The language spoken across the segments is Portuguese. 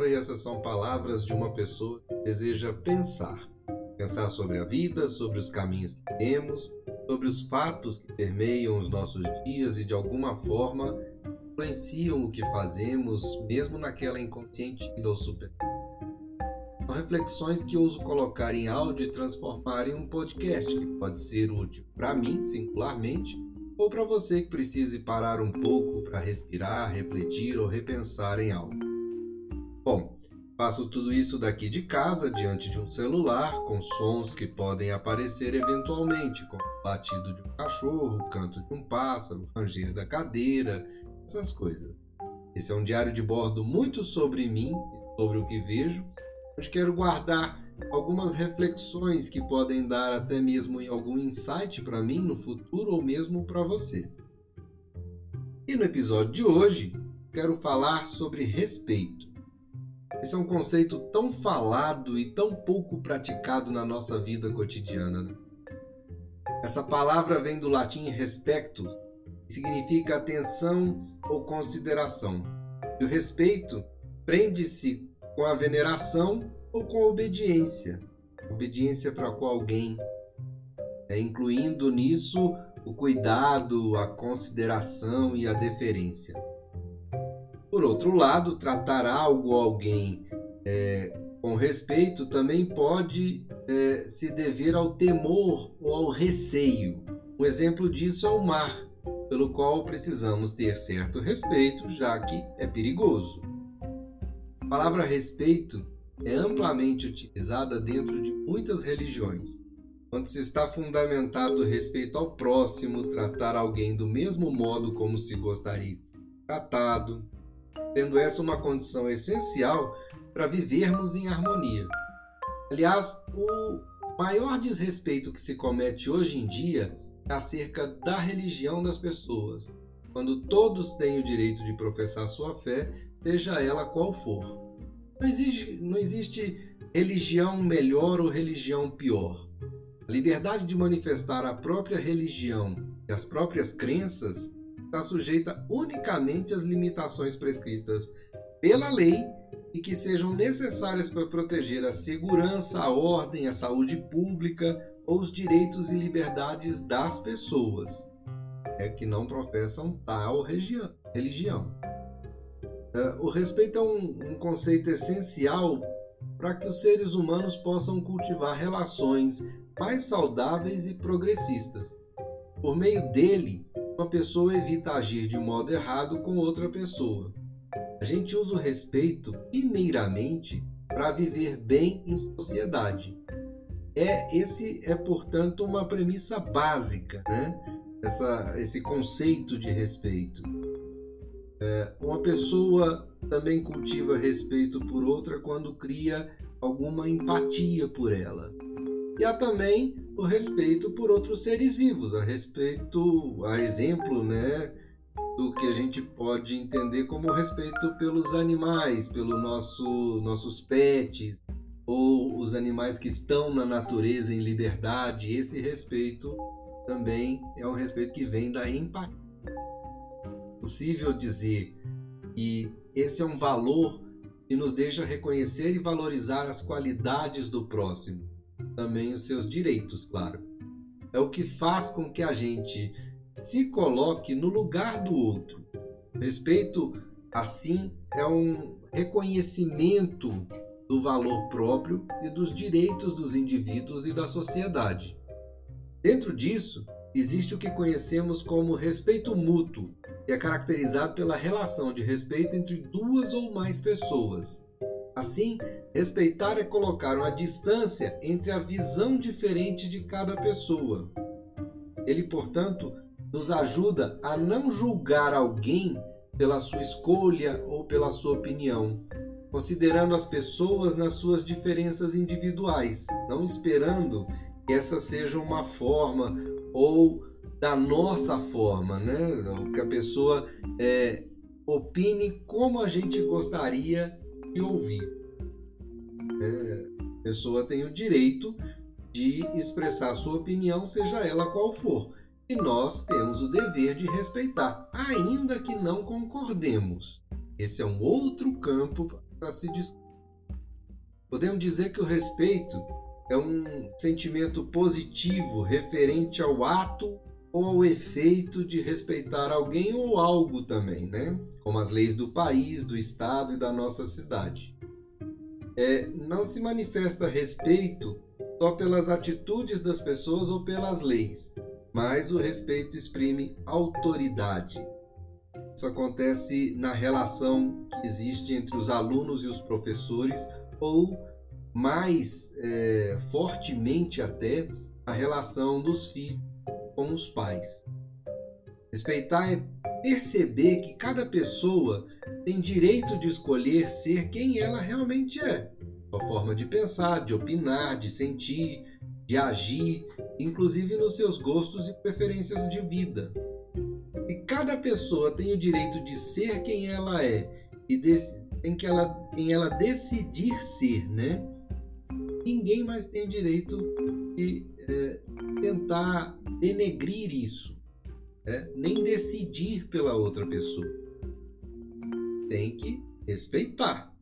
Távora e essas são palavras de uma pessoa que deseja pensar. Pensar sobre a vida, sobre os caminhos que temos, sobre os fatos que permeiam os nossos dias e de alguma forma influenciam o que fazemos, mesmo naquela inconsciente ou super. São reflexões que ouso colocar em áudio e transformar em um podcast que pode ser útil para mim, singularmente, ou para você que precise parar um pouco para respirar, refletir ou repensar em algo. Bom, faço tudo isso daqui de casa, diante de um celular, com sons que podem aparecer eventualmente, como o latido de um cachorro, o canto de um pássaro, o ranger da cadeira, essas coisas. Esse é um diário de bordo muito sobre mim sobre o que vejo, onde quero guardar algumas reflexões que podem dar até mesmo algum insight para mim no futuro ou mesmo para você. E no episódio de hoje, quero falar sobre respeito. Esse é um conceito tão falado e tão pouco praticado na nossa vida cotidiana. Né? Essa palavra vem do latim respecto, que significa atenção ou consideração. E o respeito prende-se com a veneração ou com a obediência. Obediência para com alguém, é, incluindo nisso o cuidado, a consideração e a deferência. Por outro lado, tratar algo ou alguém é, com respeito também pode é, se dever ao temor ou ao receio. Um exemplo disso é o mar, pelo qual precisamos ter certo respeito, já que é perigoso. A palavra respeito é amplamente utilizada dentro de muitas religiões, onde se está fundamentado o respeito ao próximo, tratar alguém do mesmo modo como se gostaria tratado, tendo essa uma condição essencial para vivermos em harmonia. Aliás, o maior desrespeito que se comete hoje em dia é acerca da religião das pessoas, quando todos têm o direito de professar sua fé, seja ela qual for. Não existe, não existe religião melhor ou religião pior. A liberdade de manifestar a própria religião e as próprias crenças está sujeita unicamente às limitações prescritas pela lei e que sejam necessárias para proteger a segurança, a ordem, a saúde pública ou os direitos e liberdades das pessoas é que não professam tal religião. É, o respeito é um, um conceito essencial para que os seres humanos possam cultivar relações mais saudáveis e progressistas. Por meio dele, uma pessoa evita agir de modo errado com outra pessoa. A gente usa o respeito, primeiramente, para viver bem em sociedade. É esse é portanto uma premissa básica, né? Essa, esse conceito de respeito. É, uma pessoa também cultiva respeito por outra quando cria alguma empatia por ela. E há também o respeito por outros seres vivos, a respeito, a exemplo, né, do que a gente pode entender como respeito pelos animais, pelos nosso, nossos pets, ou os animais que estão na natureza em liberdade. Esse respeito também é um respeito que vem da empatia possível dizer que esse é um valor que nos deixa reconhecer e valorizar as qualidades do próximo, também os seus direitos, claro. É o que faz com que a gente se coloque no lugar do outro. Respeito, assim, é um reconhecimento do valor próprio e dos direitos dos indivíduos e da sociedade. Dentro disso, existe o que conhecemos como respeito mútuo, que é caracterizado pela relação de respeito entre duas ou mais pessoas. Assim, respeitar é colocar uma distância entre a visão diferente de cada pessoa. Ele, portanto, nos ajuda a não julgar alguém pela sua escolha ou pela sua opinião, considerando as pessoas nas suas diferenças individuais, não esperando que essa seja uma forma ou da nossa forma, né? Que a pessoa é, opine como a gente gostaria de ouvir. É, a pessoa tem o direito de expressar sua opinião, seja ela qual for. E nós temos o dever de respeitar, ainda que não concordemos. Esse é um outro campo para se discutir. Podemos dizer que o respeito é um sentimento positivo referente ao ato ou ao efeito de respeitar alguém ou algo também, né? Como as leis do país, do estado e da nossa cidade. É, não se manifesta respeito só pelas atitudes das pessoas ou pelas leis, mas o respeito exprime autoridade. Isso acontece na relação que existe entre os alunos e os professores, ou mais é, fortemente até a relação dos filhos com os pais. Respeitar é perceber que cada pessoa tem direito de escolher ser quem ela realmente é, sua forma de pensar, de opinar, de sentir, de agir, inclusive nos seus gostos e preferências de vida. E cada pessoa tem o direito de ser quem ela é e tem que ela, quem ela decidir ser, né? Ninguém mais tem direito de é, tentar denegrir isso, né? nem decidir pela outra pessoa. Tem que respeitar.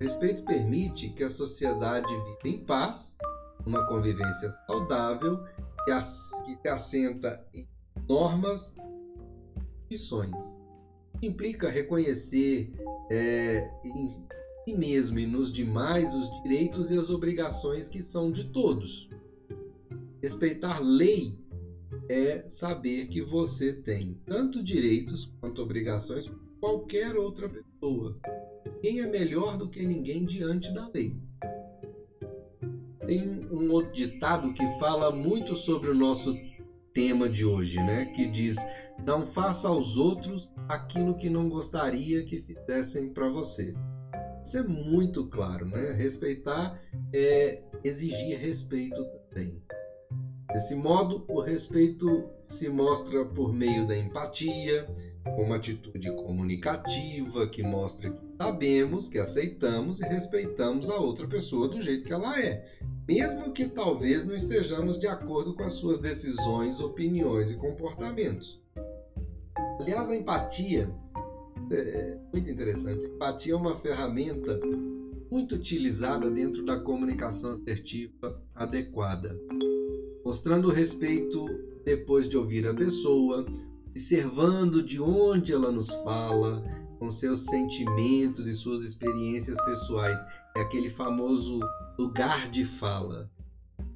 Respeito permite que a sociedade viva em paz uma convivência saudável que, as, que se assenta em normas e missões. Implica reconhecer é, em si mesmo e nos demais os direitos e as obrigações que são de todos. Respeitar lei é saber que você tem tanto direitos quanto obrigações como qualquer outra pessoa. Quem é melhor do que ninguém diante da lei? Tem um outro ditado que fala muito sobre o nosso tema de hoje, né? Que diz: Não faça aos outros aquilo que não gostaria que fizessem para você. Isso é muito claro, né? Respeitar é exigir respeito também. Desse modo, o respeito se mostra por meio da empatia, uma atitude comunicativa que mostra que sabemos, que aceitamos e respeitamos a outra pessoa do jeito que ela é, mesmo que talvez não estejamos de acordo com as suas decisões, opiniões e comportamentos. Aliás, a empatia é muito interessante. A empatia é uma ferramenta muito utilizada dentro da comunicação assertiva adequada, mostrando respeito depois de ouvir a pessoa, observando de onde ela nos fala, com seus sentimentos e suas experiências pessoais. É aquele famoso lugar de fala.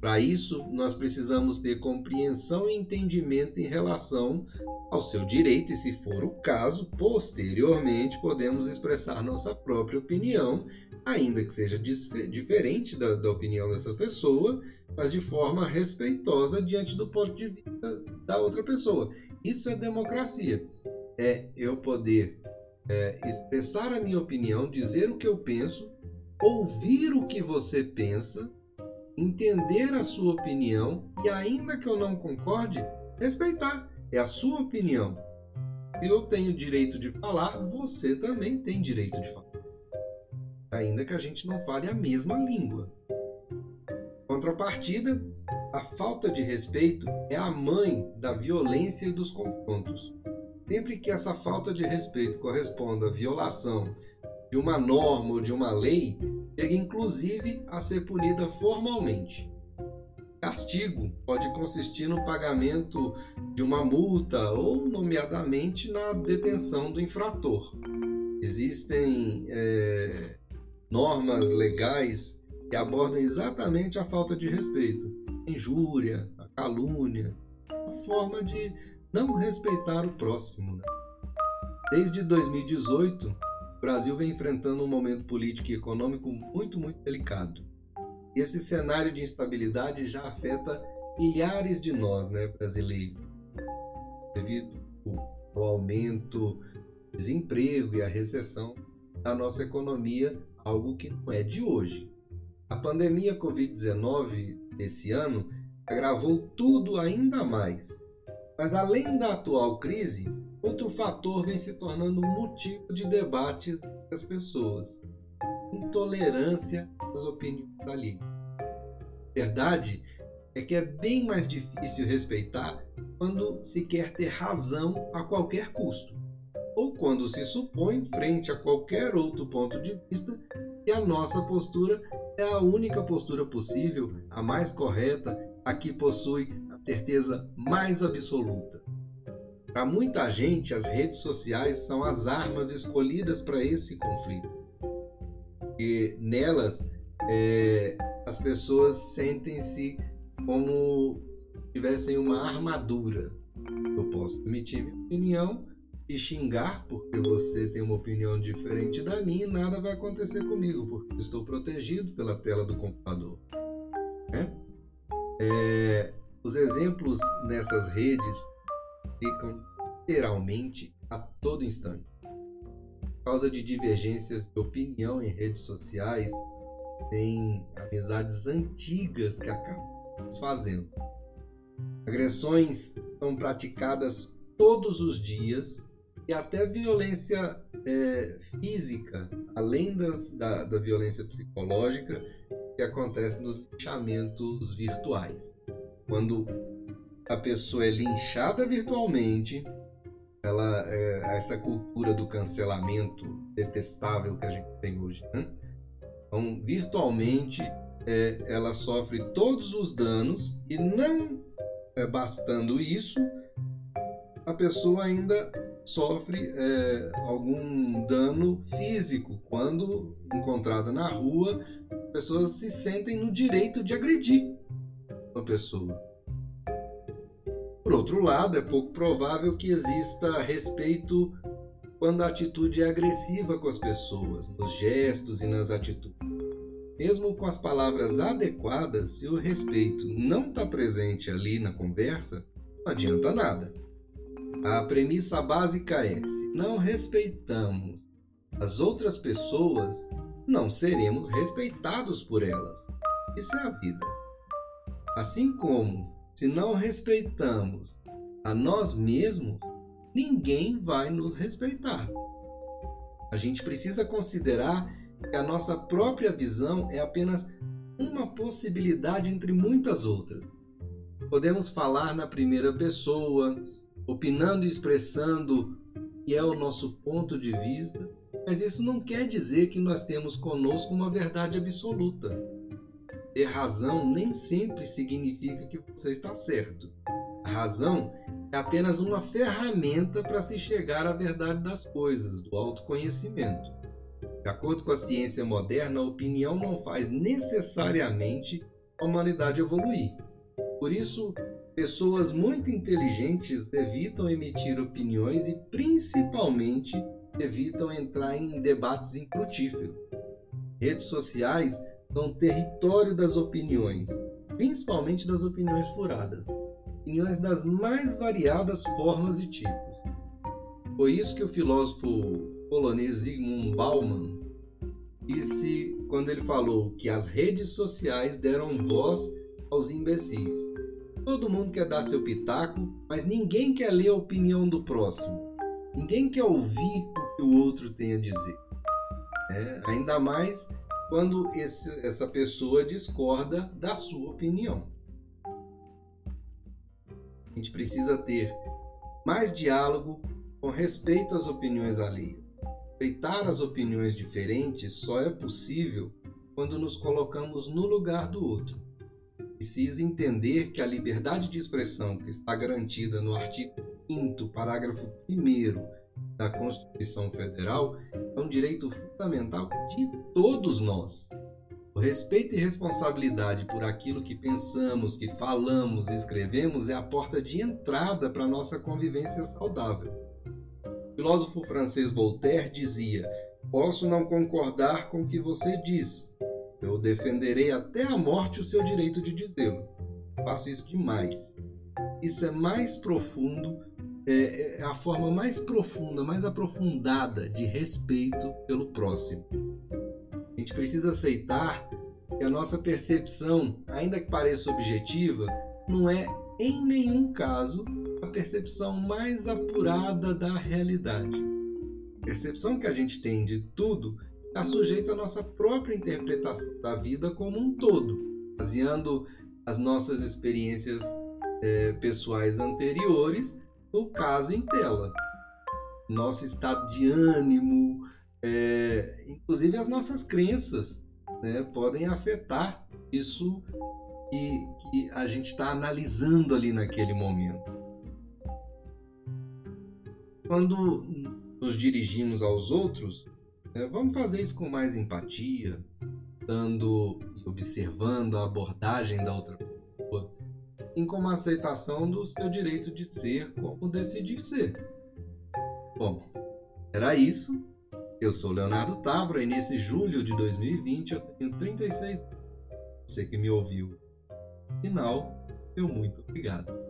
Para isso, nós precisamos ter compreensão e entendimento em relação ao seu direito, e, se for o caso, posteriormente podemos expressar nossa própria opinião, ainda que seja diferente da, da opinião dessa pessoa, mas de forma respeitosa diante do ponto de vista da outra pessoa. Isso é democracia. É eu poder é, expressar a minha opinião, dizer o que eu penso, ouvir o que você pensa, entender a sua opinião e, ainda que eu não concorde, respeitar. É a sua opinião. Eu tenho direito de falar, você também tem direito de falar. Ainda que a gente não fale a mesma língua. Contrapartida, a falta de respeito é a mãe da violência e dos confrontos. Sempre que essa falta de respeito corresponda à violação de uma norma ou de uma lei, chega inclusive a ser punida formalmente. Castigo pode consistir no pagamento de uma multa ou, nomeadamente, na detenção do infrator. Existem é, normas legais que abordam exatamente a falta de respeito, a injúria, a calúnia, a forma de não respeitar o próximo. Né? Desde 2018, o Brasil vem enfrentando um momento político e econômico muito, muito delicado. Esse cenário de instabilidade já afeta milhares de nós, né, brasileiros, devido ao aumento do desemprego e à recessão da nossa economia, algo que não é de hoje. A pandemia Covid-19 esse ano agravou tudo ainda mais mas além da atual crise, outro fator vem se tornando motivo de debates das pessoas: intolerância às opiniões alheias. Verdade é que é bem mais difícil respeitar quando se quer ter razão a qualquer custo. ou quando se supõe, frente a qualquer outro ponto de vista, que a nossa postura é a única postura possível, a mais correta, a que possui a certeza mais absoluta. Para muita gente, as redes sociais são as armas escolhidas para esse conflito. E nelas, é, as pessoas sentem-se como se tivessem uma armadura. Eu posso emitir minha opinião e xingar porque você tem uma opinião diferente da minha e nada vai acontecer comigo, porque estou protegido pela tela do computador. Né? É, os exemplos nessas redes ficam literalmente a todo instante. Por causa de divergências de opinião em redes sociais, tem amizades antigas que acabam desfazendo. Agressões são praticadas todos os dias e até violência é, física, além das, da, da violência psicológica, que acontece nos linchamentos virtuais. Quando a pessoa é linchada virtualmente, ela, é, essa cultura do cancelamento detestável que a gente tem hoje. Né? Então, virtualmente, é, ela sofre todos os danos e não é, bastando isso, a pessoa ainda sofre é, algum dano físico quando encontrada na rua, pessoas se sentem no direito de agredir uma pessoa. Por outro lado, é pouco provável que exista respeito quando a atitude é agressiva com as pessoas, nos gestos e nas atitudes. Mesmo com as palavras adequadas, se o respeito não está presente ali na conversa, não adianta nada. A premissa básica é: se não respeitamos as outras pessoas, não seremos respeitados por elas. Isso é a vida. Assim como se não respeitamos a nós mesmos, ninguém vai nos respeitar. A gente precisa considerar que a nossa própria visão é apenas uma possibilidade entre muitas outras. Podemos falar na primeira pessoa, opinando e expressando que é o nosso ponto de vista, mas isso não quer dizer que nós temos conosco uma verdade absoluta ter razão nem sempre significa que você está certo. A razão é apenas uma ferramenta para se chegar à verdade das coisas, do autoconhecimento. De acordo com a ciência moderna, a opinião não faz necessariamente a humanidade evoluir. Por isso, pessoas muito inteligentes evitam emitir opiniões e, principalmente, evitam entrar em debates infrutíferos. Redes sociais são território das opiniões, principalmente das opiniões furadas, opiniões das mais variadas formas e tipos. Foi isso que o filósofo polonês Zygmunt Bauman disse quando ele falou que as redes sociais deram voz aos imbecis. Todo mundo quer dar seu pitaco, mas ninguém quer ler a opinião do próximo. Ninguém quer ouvir o que o outro tem a dizer. É, ainda mais quando esse, essa pessoa discorda da sua opinião. A gente precisa ter mais diálogo com respeito às opiniões alheias. Respeitar as opiniões diferentes só é possível quando nos colocamos no lugar do outro. Precisa entender que a liberdade de expressão que está garantida no artigo 5 parágrafo 1 da Constituição Federal é um direito fundamental de todos nós. O respeito e responsabilidade por aquilo que pensamos, que falamos e escrevemos é a porta de entrada para a nossa convivência saudável. O filósofo francês Voltaire dizia: Posso não concordar com o que você diz. Eu defenderei até a morte o seu direito de dizê-lo. Faço isso demais. Isso é mais profundo é, é a forma mais profunda, mais aprofundada de respeito pelo próximo. A gente precisa aceitar que a nossa percepção, ainda que pareça objetiva, não é em nenhum caso a percepção mais apurada da realidade. A percepção que a gente tem de tudo está sujeita à nossa própria interpretação da vida como um todo, baseando as nossas experiências é, pessoais anteriores o caso em tela. nosso estado de ânimo, é, inclusive as nossas crenças, né, podem afetar isso que, que a gente está analisando ali naquele momento. Quando nos dirigimos aos outros, né, vamos fazer isso com mais empatia, dando e observando a abordagem da outra pessoa, assim como a aceitação do seu direito de ser como decidir ser. Bom, era isso. Eu sou Leonardo Tabra e nesse julho de 2020 eu tenho 36 anos. Você que me ouviu. Final, meu muito obrigado.